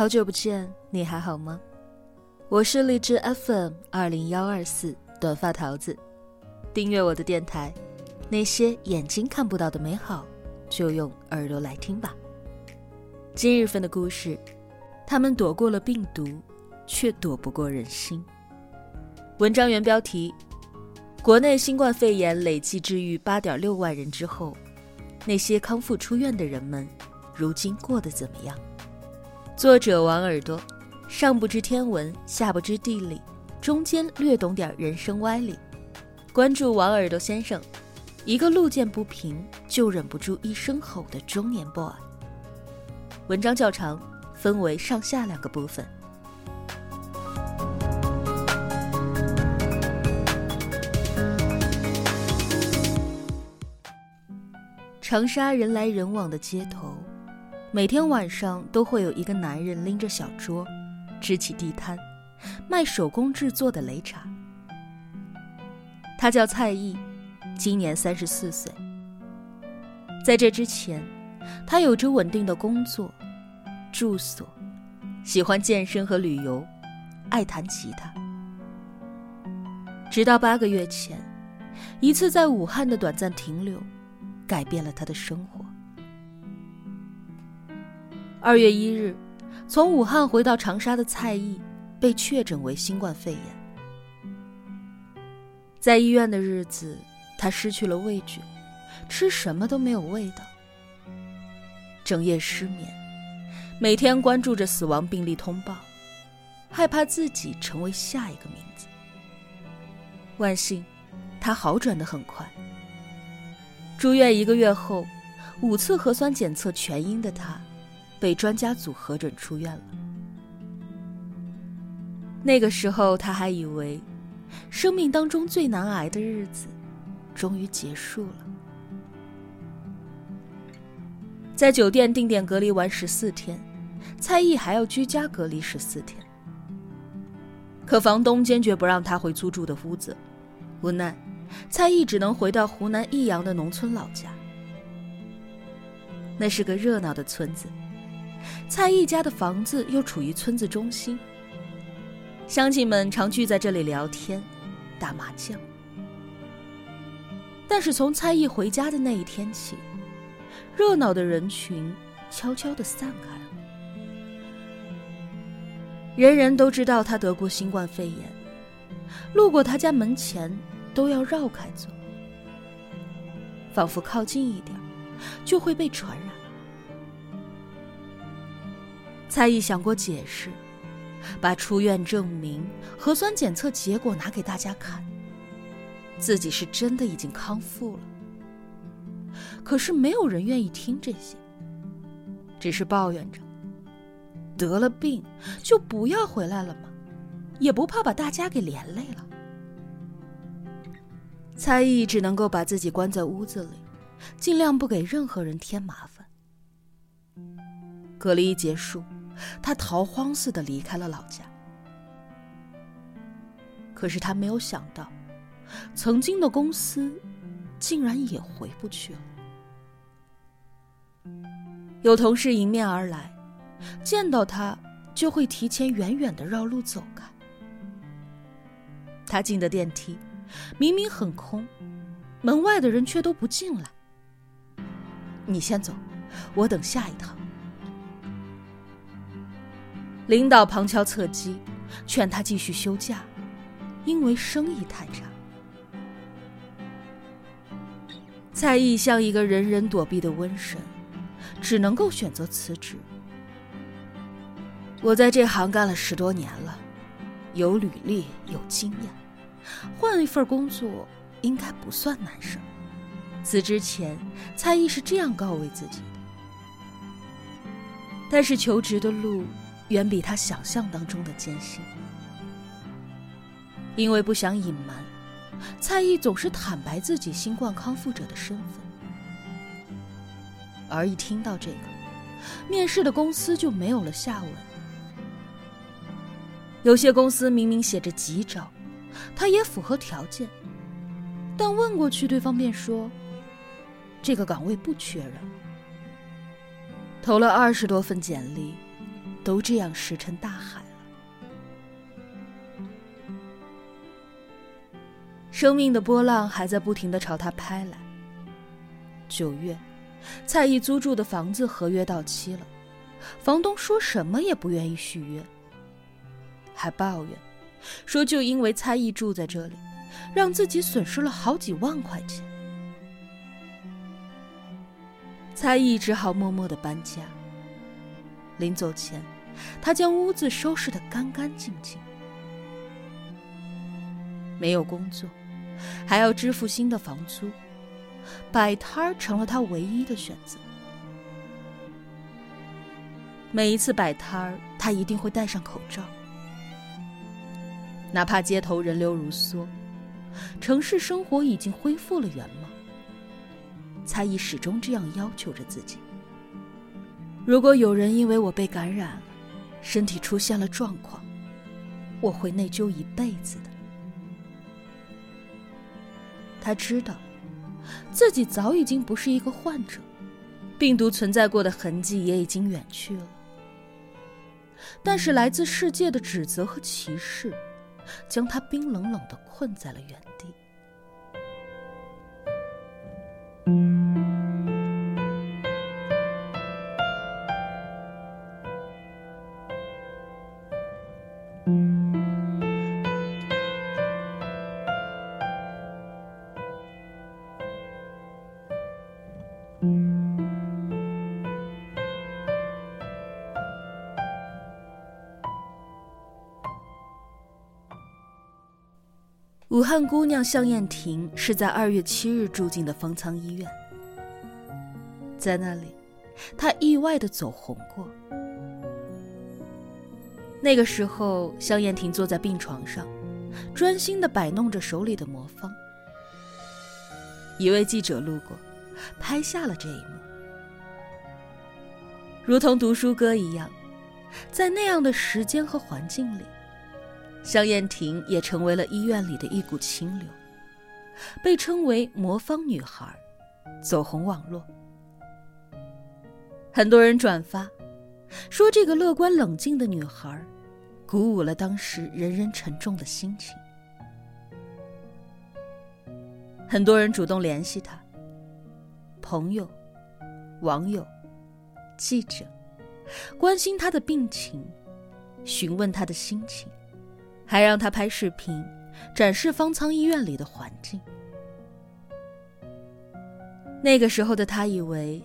好久不见，你还好吗？我是荔枝 FM 二零幺二四短发桃子，订阅我的电台。那些眼睛看不到的美好，就用耳朵来听吧。今日份的故事，他们躲过了病毒，却躲不过人心。文章原标题：国内新冠肺炎累计治愈八点六万人之后，那些康复出院的人们，如今过得怎么样？作者王耳朵，上不知天文，下不知地理，中间略懂点人生歪理。关注王耳朵先生，一个路见不平就忍不住一声吼的中年 boy。文章较长，分为上下两个部分。长沙人来人往的街头。每天晚上都会有一个男人拎着小桌，支起地摊，卖手工制作的擂茶。他叫蔡毅，今年三十四岁。在这之前，他有着稳定的工作、住所，喜欢健身和旅游，爱弹吉他。直到八个月前，一次在武汉的短暂停留，改变了他的生活。二月一日，从武汉回到长沙的蔡毅被确诊为新冠肺炎。在医院的日子，他失去了味觉，吃什么都没有味道，整夜失眠，每天关注着死亡病例通报，害怕自己成为下一个名字。万幸，他好转的很快。住院一个月后，五次核酸检测全阴的他。被专家组核准出院了。那个时候，他还以为生命当中最难挨的日子终于结束了。在酒店定点隔离完十四天，蔡毅还要居家隔离十四天。可房东坚决不让他回租住的屋子，无奈，蔡毅只能回到湖南益阳的农村老家。那是个热闹的村子。蔡毅家的房子又处于村子中心，乡亲们常聚在这里聊天、打麻将。但是从蔡毅回家的那一天起，热闹的人群悄悄地散开了。人人都知道他得过新冠肺炎，路过他家门前都要绕开走，仿佛靠近一点就会被传染。蔡毅想过解释，把出院证明、核酸检测结果拿给大家看，自己是真的已经康复了。可是没有人愿意听这些，只是抱怨着：得了病就不要回来了吗？也不怕把大家给连累了。蔡毅只能够把自己关在屋子里，尽量不给任何人添麻烦。隔离一结束。他逃荒似的离开了老家，可是他没有想到，曾经的公司竟然也回不去了。有同事迎面而来，见到他就会提前远远的绕路走开。他进的电梯，明明很空，门外的人却都不进来。你先走，我等下一趟。领导旁敲侧击，劝他继续休假，因为生意太差。蔡毅像一个人人躲避的瘟神，只能够选择辞职。我在这行干了十多年了，有履历，有经验，换一份工作应该不算难事。辞职前，蔡毅是这样告慰自己的。但是求职的路。远比他想象当中的艰辛。因为不想隐瞒，蔡毅总是坦白自己新冠康复者的身份。而一听到这个，面试的公司就没有了下文。有些公司明明写着急招，他也符合条件，但问过去，对方便说这个岗位不缺人。投了二十多份简历。都这样石沉大海了。生命的波浪还在不停的朝他拍来。九月，蔡毅租住的房子合约到期了，房东说什么也不愿意续约，还抱怨说就因为蔡毅住在这里，让自己损失了好几万块钱。蔡毅只好默默的搬家。临走前，他将屋子收拾得干干净净。没有工作，还要支付新的房租，摆摊儿成了他唯一的选择。每一次摆摊儿，他一定会戴上口罩，哪怕街头人流如梭，城市生活已经恢复了原貌，蔡毅始终这样要求着自己。如果有人因为我被感染了，身体出现了状况，我会内疚一辈子的。他知道，自己早已经不是一个患者，病毒存在过的痕迹也已经远去了。但是来自世界的指责和歧视，将他冰冷冷的困在了原地。武汉姑娘向艳婷是在二月七日住进的方舱医院，在那里，她意外的走红过。那个时候，向艳婷坐在病床上，专心的摆弄着手里的魔方。一位记者路过，拍下了这一幕。如同读书歌一样，在那样的时间和环境里。香艳婷也成为了医院里的一股清流，被称为“魔方女孩”，走红网络。很多人转发，说这个乐观冷静的女孩，鼓舞了当时人人沉重的心情。很多人主动联系她，朋友、网友、记者，关心她的病情，询问她的心情。还让他拍视频，展示方舱医院里的环境。那个时候的他以为，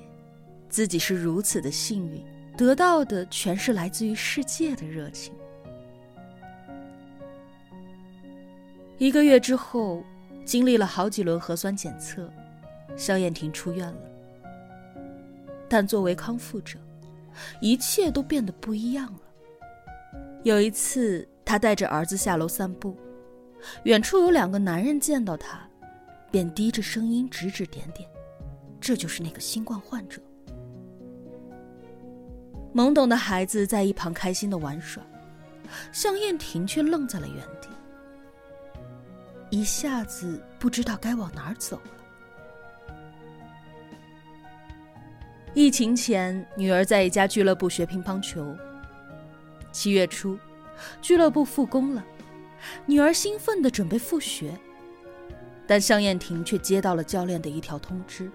自己是如此的幸运，得到的全是来自于世界的热情。一个月之后，经历了好几轮核酸检测，肖艳婷出院了。但作为康复者，一切都变得不一样了。有一次。他带着儿子下楼散步，远处有两个男人见到他，便低着声音指指点点，这就是那个新冠患者。懵懂的孩子在一旁开心的玩耍，向艳婷却愣在了原地，一下子不知道该往哪儿走了。疫情前，女儿在一家俱乐部学乒乓球。七月初。俱乐部复工了，女儿兴奋地准备复学，但向艳婷却接到了教练的一条通知：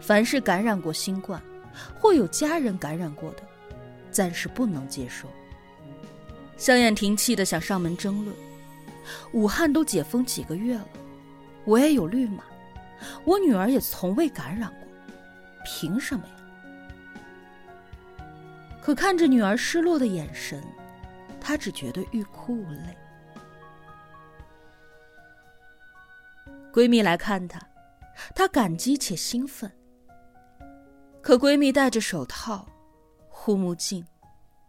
凡是感染过新冠，或有家人感染过的，暂时不能接收。向艳婷气得想上门争论：武汉都解封几个月了，我也有绿码，我女儿也从未感染过，凭什么呀？可看着女儿失落的眼神。她只觉得欲哭无泪。闺蜜来看她，她感激且兴奋。可闺蜜戴着手套、护目镜、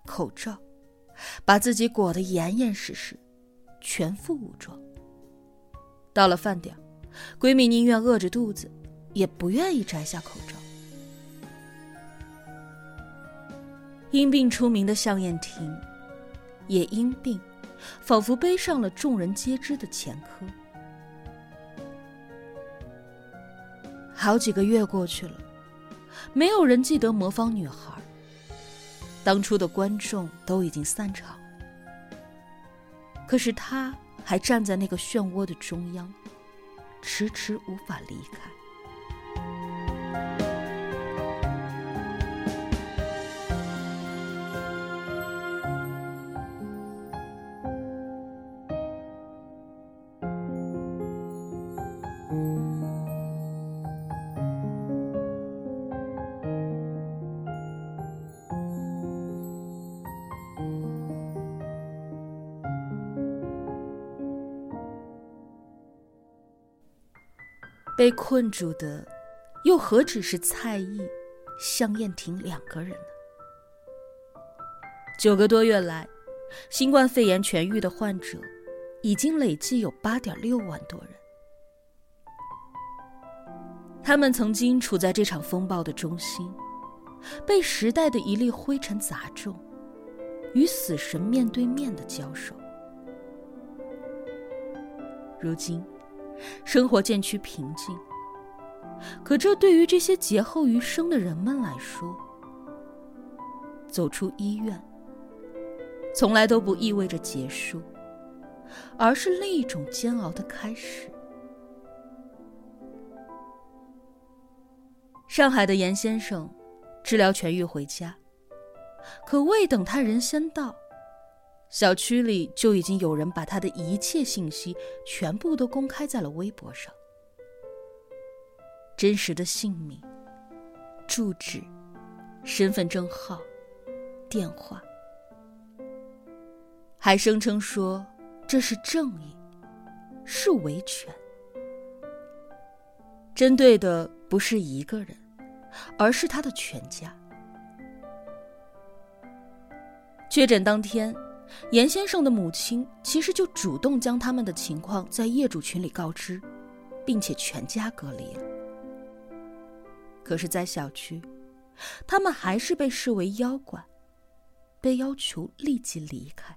口罩，把自己裹得严严实实，全副武装。到了饭点，闺蜜宁愿饿着肚子，也不愿意摘下口罩。因病出名的向艳婷。也因病，仿佛背上了众人皆知的前科。好几个月过去了，没有人记得魔方女孩，当初的观众都已经散场，可是他还站在那个漩涡的中央，迟迟无法离开。被困住的，又何止是蔡毅、向燕婷两个人呢？九个多月来，新冠肺炎痊愈的患者已经累计有八点六万多人。他们曾经处在这场风暴的中心，被时代的一粒灰尘砸中，与死神面对面的交手。如今。生活渐趋平静，可这对于这些劫后余生的人们来说，走出医院，从来都不意味着结束，而是另一种煎熬的开始。上海的严先生治疗痊愈回家，可未等他人先到。小区里就已经有人把他的一切信息全部都公开在了微博上，真实的姓名、住址、身份证号、电话，还声称说这是正义，是维权，针对的不是一个人，而是他的全家。确诊当天。严先生的母亲其实就主动将他们的情况在业主群里告知，并且全家隔离了。可是，在小区，他们还是被视为妖怪，被要求立即离开。